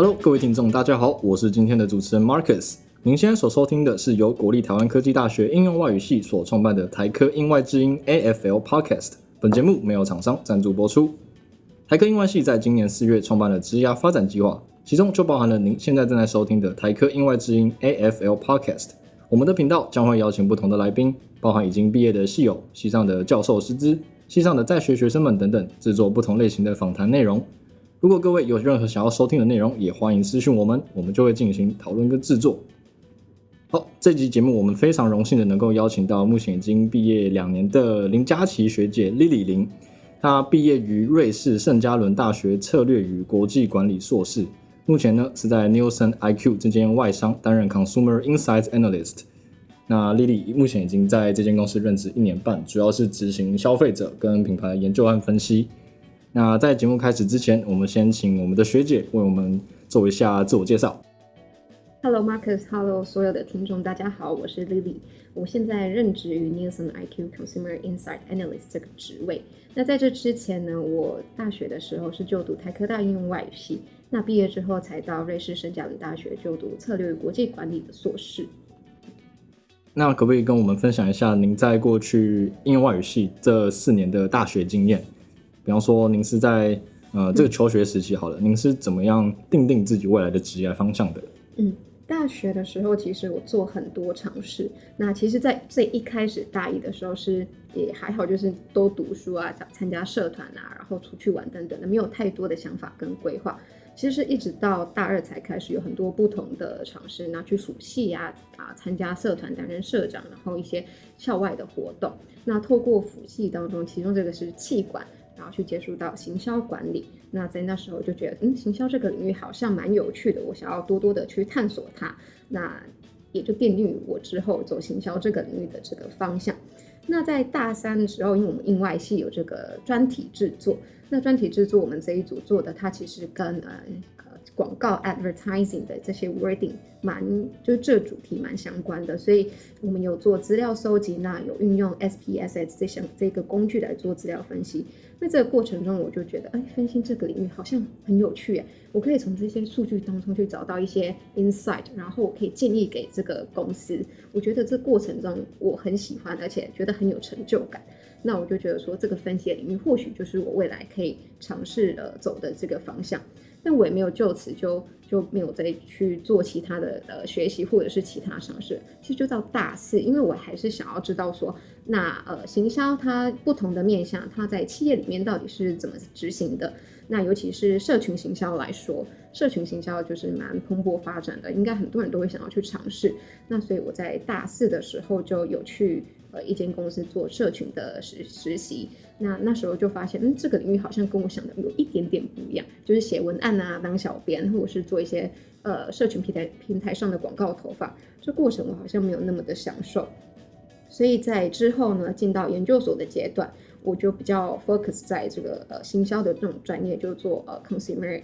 Hello，各位听众，大家好，我是今天的主持人 Marcus。您现在所收听的是由国立台湾科技大学应用外语系所创办的台科英外之音 AFL Podcast。本节目没有厂商赞助播出。台科英外系在今年四月创办了职涯发展计划，其中就包含了您现在正在收听的台科英外之音 AFL Podcast。我们的频道将会邀请不同的来宾，包含已经毕业的系友、系上的教授师资、系上的在学学生们等等，制作不同类型的访谈内容。如果各位有任何想要收听的内容，也欢迎私讯我们，我们就会进行讨论跟制作。好，这集节目我们非常荣幸的能够邀请到目前已经毕业两年的林佳琪学姐 Lily 林，她毕业于瑞士圣加伦大学策略与国际管理硕士，目前呢是在 Nielsen IQ 这间外商担任 Consumer Insights Analyst。那 Lily 目前已经在这间公司任职一年半，主要是执行消费者跟品牌研究和分析。那在节目开始之前，我们先请我们的学姐为我们做一下自我介绍。Hello Marcus，Hello 所有的听众，大家好，我是 Lily，我现在任职于 Nielsen IQ Consumer Insight Analyst 这个职位。那在这之前呢，我大学的时候是就读台科大应用外语系，那毕业之后才到瑞士圣加伦大学就读策略与国际管理的硕士。那可不可以跟我们分享一下您在过去应用外语系这四年的大学经验？比方说，您是在呃这个求学时期好了，您是怎么样定定自己未来的职业方向的？嗯，大学的时候其实我做很多尝试。那其实，在最一开始大一的时候是也还好，就是都读书啊，参加社团啊，然后出去玩等等的，没有太多的想法跟规划。其实是一直到大二才开始有很多不同的尝试，那去辅系呀，啊，参加社团担任社长，然后一些校外的活动。那透过辅系当中，其中这个是气管。然后去接触到行销管理，那在那时候就觉得，嗯，行销这个领域好像蛮有趣的，我想要多多的去探索它。那也就奠定于我之后走行销这个领域的这个方向。那在大三的时候，因为我们印外系有这个专题制作，那专题制作我们这一组做的，它其实跟呃。广告 advertising 的这些 wording 蛮就是这主题蛮相关的，所以我们有做资料收集，那有运用 SPSS 这项这个工具来做资料分析。那这个过程中，我就觉得，哎，分析这个领域好像很有趣，哎，我可以从这些数据当中去找到一些 insight，然后我可以建议给这个公司。我觉得这过程中我很喜欢，而且觉得很有成就感。那我就觉得说，这个分析的领域或许就是我未来可以尝试呃走的这个方向。但我也没有就此就就没有再去做其他的呃学习或者是其他尝试。其实就到大四，因为我还是想要知道说，那呃行销它不同的面向，它在企业里面到底是怎么执行的。那尤其是社群行销来说，社群行销就是蛮蓬勃发展的，应该很多人都会想要去尝试。那所以我在大四的时候就有去一间公司做社群的实实习。那那时候就发现，嗯，这个领域好像跟我想的有一点点不一样，就是写文案啊，当小编，或者是做一些呃社群平台平台上的广告投放，这过程我好像没有那么的享受。所以在之后呢，进到研究所的阶段，我就比较 focus 在这个呃行销的这种专业，就做呃 consumer。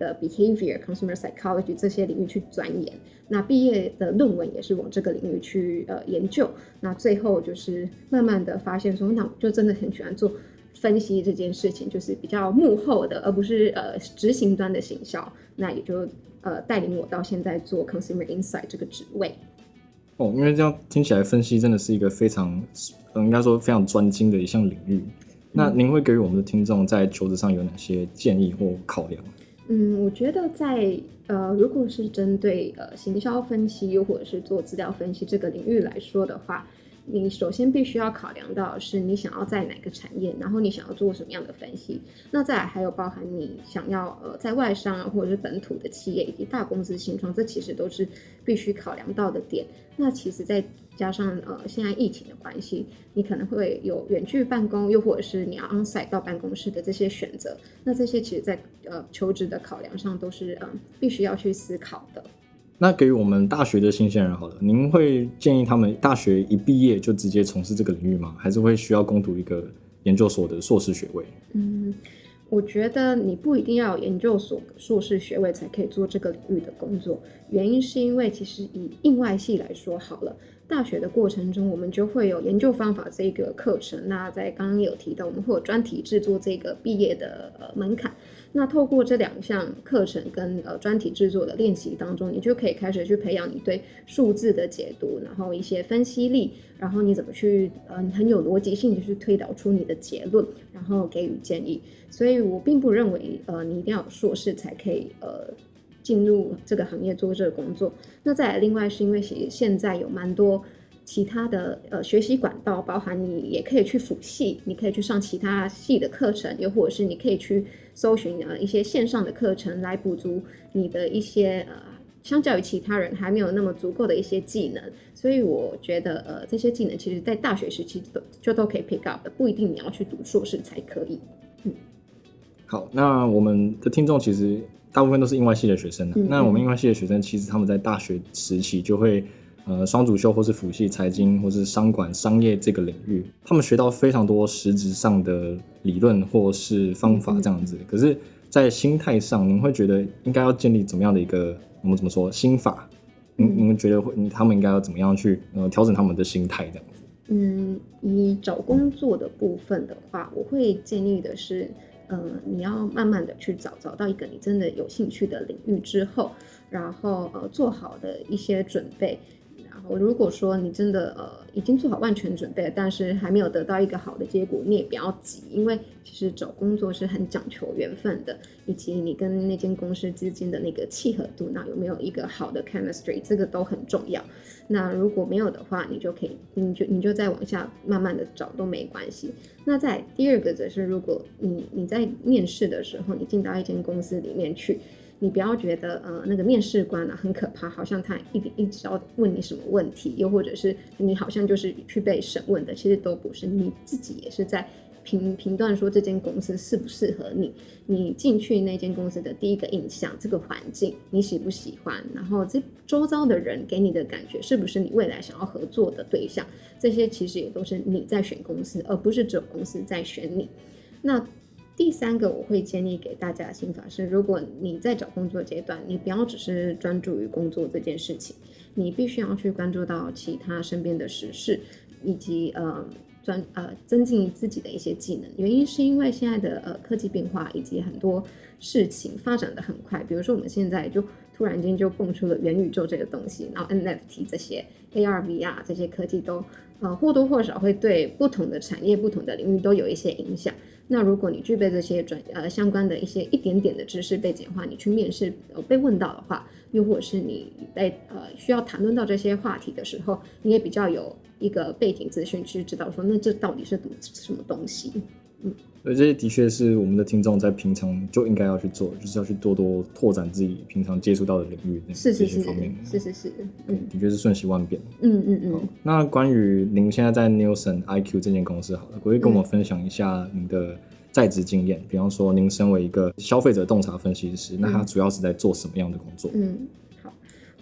的 behavior consumer psychology 这些领域去钻研，那毕业的论文也是往这个领域去呃研究，那最后就是慢慢的发现说，那我就真的很喜欢做分析这件事情，就是比较幕后的，而不是呃执行端的行销，那也就呃带领我到现在做 consumer insight 这个职位。哦，因为这样听起来分析真的是一个非常，应该说非常专精的一项领域。那您会给予我们的听众在求职上有哪些建议或考量？嗯，我觉得在呃，如果是针对呃行销分析，又或者是做资料分析这个领域来说的话，你首先必须要考量到是你想要在哪个产业，然后你想要做什么样的分析。那再来还有包含你想要呃在外商啊，或者是本土的企业以及大公司新创，这其实都是必须考量到的点。那其实，再加上呃，现在疫情的关系，你可能会有远距办公，又或者是你要 onsite 到办公室的这些选择。那这些其实，在呃求职的考量上，都是嗯必须要去思考的。那给予我们大学的新鲜人，好了，您会建议他们大学一毕业就直接从事这个领域吗？还是会需要攻读一个研究所的硕士学位？嗯，我觉得你不一定要有研究所硕士学位才可以做这个领域的工作。原因是因为其实以应外系来说，好了。大学的过程中，我们就会有研究方法这个课程。那在刚刚有提到，我们会有专题制作这个毕业的呃门槛。那透过这两项课程跟呃专题制作的练习当中，你就可以开始去培养你对数字的解读，然后一些分析力，然后你怎么去呃很有逻辑性的去推导出你的结论，然后给予建议。所以我并不认为呃你一定要有硕士才可以呃进入这个行业做这个工作。那再来，另外是因为其实现在有蛮多。其他的呃学习管道，包含你也可以去辅系，你可以去上其他系的课程，又或者是你可以去搜寻呃一些线上的课程来补足你的一些呃相较于其他人还没有那么足够的一些技能。所以我觉得呃这些技能其实在大学时期都就都可以 pick up 的，不一定你要去读硕士才可以。嗯，好，那我们的听众其实大部分都是英外系的学生，那我们英外系的学生其实他们在大学时期就会。呃，双主修或是辅系财经或是商管商业这个领域，他们学到非常多实质上的理论或是方法这样子。可是，在心态上，您会觉得应该要建立怎么样的一个我们怎么说心法？你你们觉得会他们应该要怎么样去呃调整他们的心态这样子？嗯，以找工作的部分的话，我会建议的是，呃，你要慢慢的去找找到一个你真的有兴趣的领域之后，然后呃做好的一些准备。我如果说你真的呃已经做好万全准备，但是还没有得到一个好的结果，你也不要急，因为其实找工作是很讲求缘分的，以及你跟那间公司之间的那个契合度，那有没有一个好的 chemistry，这个都很重要。那如果没有的话，你就可以，你就你就再往下慢慢的找都没关系。那在第二个则是，如果你你在面试的时候，你进到一间公司里面去。你不要觉得呃那个面试官啊很可怕，好像他一一直要问你什么问题，又或者是你好像就是去被审问的，其实都不是，你自己也是在评评断说这间公司适不适合你，你进去那间公司的第一个印象，这个环境你喜不喜欢，然后这周遭的人给你的感觉是不是你未来想要合作的对象，这些其实也都是你在选公司，而不是只有公司在选你。那。第三个我会建议给大家的心法是：如果你在找工作阶段，你不要只是专注于工作这件事情，你必须要去关注到其他身边的时事，以及呃专呃增进自己的一些技能。原因是因为现在的呃科技变化以及很多事情发展的很快，比如说我们现在就突然间就蹦出了元宇宙这个东西，然后 NFT 这些 AR、VR 这些科技都呃或多或少会对不同的产业、不同的领域都有一些影响。那如果你具备这些专呃相关的一些一点点的知识背景的话，你去面试呃被问到的话，又或是你在呃需要谈论到这些话题的时候，你也比较有一个背景资讯去知道说那这到底是读什么东西。嗯，所以这些的确是我们的听众在平常就应该要去做，就是要去多多拓展自己平常接触到的领域，是是是方面，是是是，嗯，的确是瞬息万变。嗯嗯嗯。那关于您现在在 Nielsen IQ 这间公司，好了，可以跟我们分享一下您的在职经验。比方说，您身为一个消费者洞察分析师，那他主要是在做什么样的工作？嗯。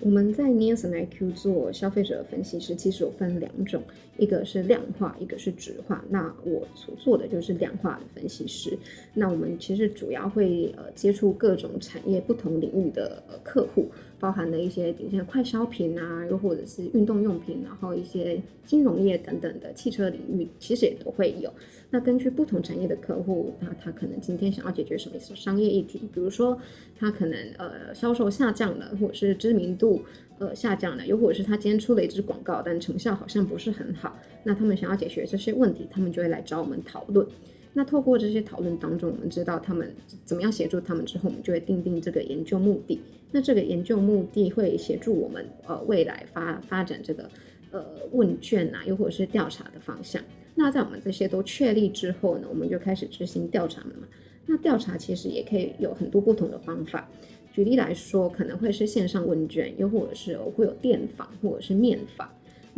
我们在 Nielsen IQ 做消费者分析师，其实有分两种，一个是量化，一个是质化。那我所做的就是量化的分析师。那我们其实主要会呃接触各种产业不同领域的客户。包含的一些顶尖快消品啊，又或者是运动用品，然后一些金融业等等的汽车领域，其实也都会有。那根据不同产业的客户，那他可能今天想要解决什么商业议题，比如说他可能呃销售下降了，或者是知名度呃下降了，又或者是他今天出了一支广告，但成效好像不是很好，那他们想要解决这些问题，他们就会来找我们讨论。那透过这些讨论当中，我们知道他们怎么样协助他们之后，我们就会定定这个研究目的。那这个研究目的会协助我们呃未来发发展这个呃问卷啊，又或者是调查的方向。那在我们这些都确立之后呢，我们就开始执行调查了嘛。那调查其实也可以有很多不同的方法。举例来说，可能会是线上问卷，又或者是会有电访或者是面访。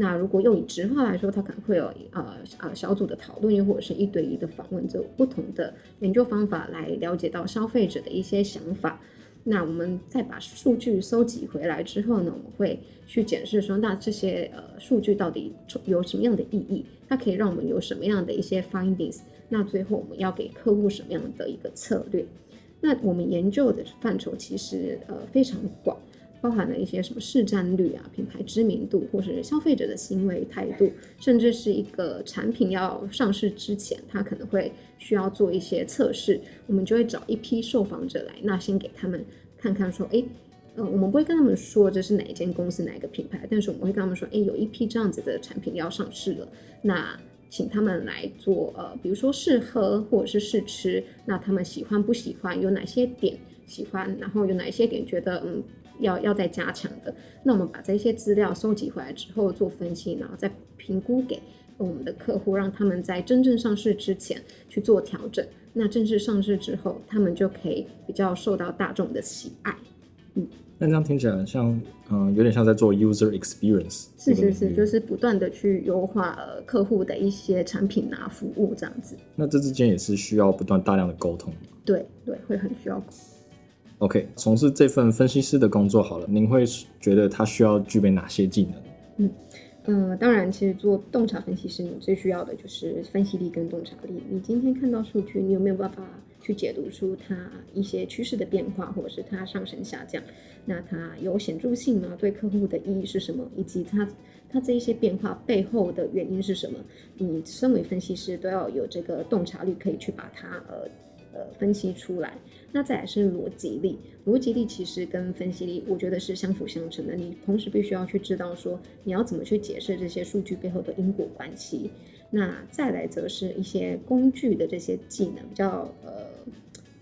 那如果用以直话来说，它可能会有呃呃小组的讨论，又或者是一对一的访问，这不同的研究方法来了解到消费者的一些想法。那我们再把数据收集回来之后呢，我们会去检视说，那这些呃数据到底有什么样的意义？它可以让我们有什么样的一些 findings？那最后我们要给客户什么样的一个策略？那我们研究的范畴其实呃非常广。包含了一些什么市占率啊、品牌知名度，或是消费者的行为态度，甚至是一个产品要上市之前，它可能会需要做一些测试，我们就会找一批受访者来，那先给他们看看说，哎。呃，我们不会跟他们说这是哪一间公司、哪一个品牌，但是我们会跟他们说，哎，有一批这样子的产品要上市了，那请他们来做，呃，比如说试喝或者是试吃，那他们喜欢不喜欢，有哪些点喜欢，然后有哪一些点觉得嗯要要再加强的，那我们把这些资料收集回来之后做分析，然后再评估给我们的客户，让他们在真正上市之前去做调整，那正式上市之后，他们就可以比较受到大众的喜爱。嗯，那这样听起来像，嗯，有点像在做 user experience。是是是，就是不断的去优化呃客户的一些产品啊服务这样子。那这之间也是需要不断大量的沟通。对对，会很需要。OK，从事这份分析师的工作好了，您会觉得他需要具备哪些技能？嗯呃，当然，其实做洞察分析师，你最需要的就是分析力跟洞察力。你今天看到数据，你有没有办法？去解读出它一些趋势的变化，或者是它上升下降，那它有显著性吗？对客户的意义是什么？以及它它这一些变化背后的原因是什么？你身为分析师都要有这个洞察力，可以去把它呃呃分析出来。那再来是逻辑力，逻辑力其实跟分析力，我觉得是相辅相成的。你同时必须要去知道说，你要怎么去解释这些数据背后的因果关系。那再来则是一些工具的这些技能，比较呃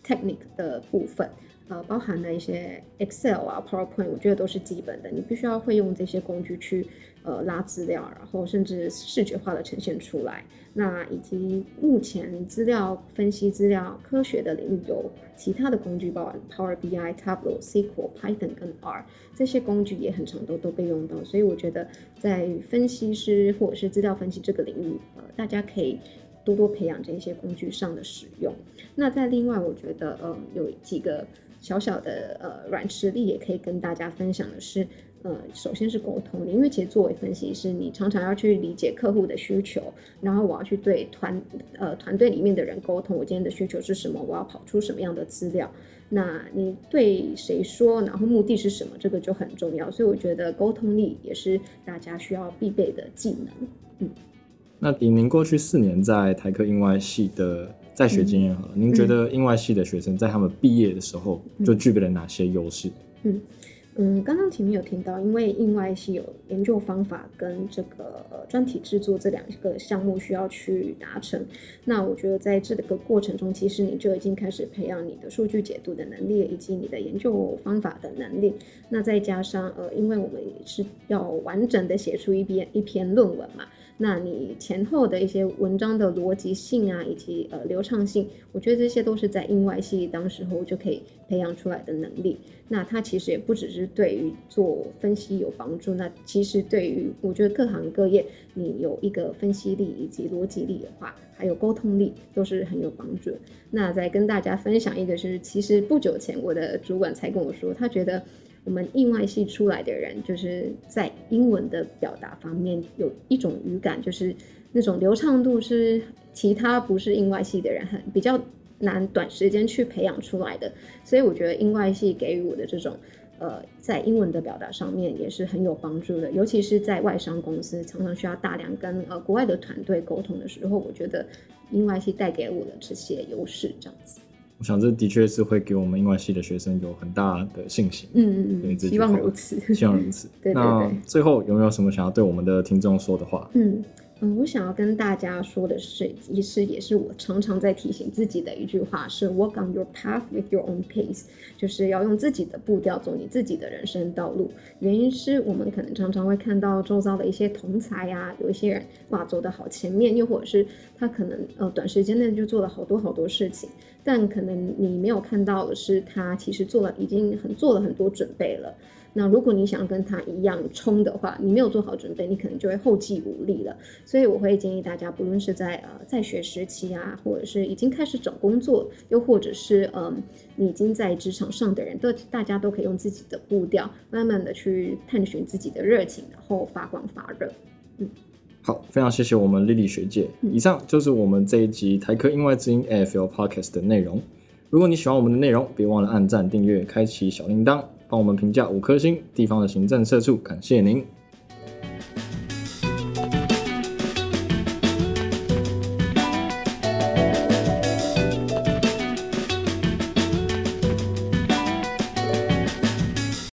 technique 的部分，呃，包含了一些 Excel 啊、PowerPoint，我觉得都是基本的，你必须要会用这些工具去。呃，拉资料，然后甚至视觉化的呈现出来。那以及目前资料分析、资料科学的领域有其他的工具，包含 Power BI、Tableau、SQL、Python 跟 R 这些工具也很常都都被用到。所以我觉得在分析师或者是资料分析这个领域，呃，大家可以多多培养这些工具上的使用。那在另外，我觉得呃有几个小小的呃软实力也可以跟大家分享的是。呃，首先是沟通，因为其实作为分析师，你常常要去理解客户的需求，然后我要去对团呃团队里面的人沟通，我今天的需求是什么，我要跑出什么样的资料，那你对谁说，然后目的是什么，这个就很重要。所以我觉得沟通力也是大家需要必备的技能。嗯，那以您过去四年在台科英外系的在学经验好了，您觉得英外系的学生在他们毕业的时候就具备了哪些优势？嗯。嗯，嗯刚刚前面有听到，因为印外系有研究方法跟这个专题制作这两个项目需要去达成。那我觉得在这个过程中，其实你就已经开始培养你的数据解读的能力，以及你的研究方法的能力。那再加上呃，因为我们是要完整的写出一篇一篇论文嘛。那你前后的一些文章的逻辑性啊，以及呃流畅性，我觉得这些都是在英外系当时候就可以培养出来的能力。那它其实也不只是对于做分析有帮助，那其实对于我觉得各行各业，你有一个分析力以及逻辑力的话，还有沟通力都是很有帮助。那再跟大家分享一个是，其实不久前我的主管才跟我说，他觉得。我们印外系出来的人，就是在英文的表达方面有一种语感，就是那种流畅度是其他不是印外系的人很比较难短时间去培养出来的。所以我觉得印外系给予我的这种呃，在英文的表达上面也是很有帮助的，尤其是在外商公司常常需要大量跟呃国外的团队沟通的时候，我觉得印外系带给我的这些优势，这样子。我想这的确是会给我们英文系的学生有很大的信心。嗯嗯嗯，希望如此，希望如此。对对对。最后有没有什么想要对我们的听众说的话？嗯。嗯，我想要跟大家说的是，其实也是我常常在提醒自己的一句话，是 Walk on your path with your own pace，就是要用自己的步调走你自己的人生道路。原因是我们可能常常会看到周遭的一些同才呀，有一些人哇走得好前面，又或者是他可能呃短时间内就做了好多好多事情，但可能你没有看到的是，他其实做了已经很做了很多准备了。那如果你想要跟他一样冲的话，你没有做好准备，你可能就会后继无力了。所以我会建议大家，不论是在呃在学时期啊，或者是已经开始找工作，又或者是嗯你已经在职场上的人，都大家都可以用自己的步调，慢慢的去探寻自己的热情，然后发光发热。嗯，好，非常谢谢我们丽丽学姐。以上就是我们这一集台科英外之音 AFL Podcast 的内容。如果你喜欢我们的内容，别忘了按赞、订阅、开启小铃铛。帮我们评价五颗星。地方的行政社处，感谢您。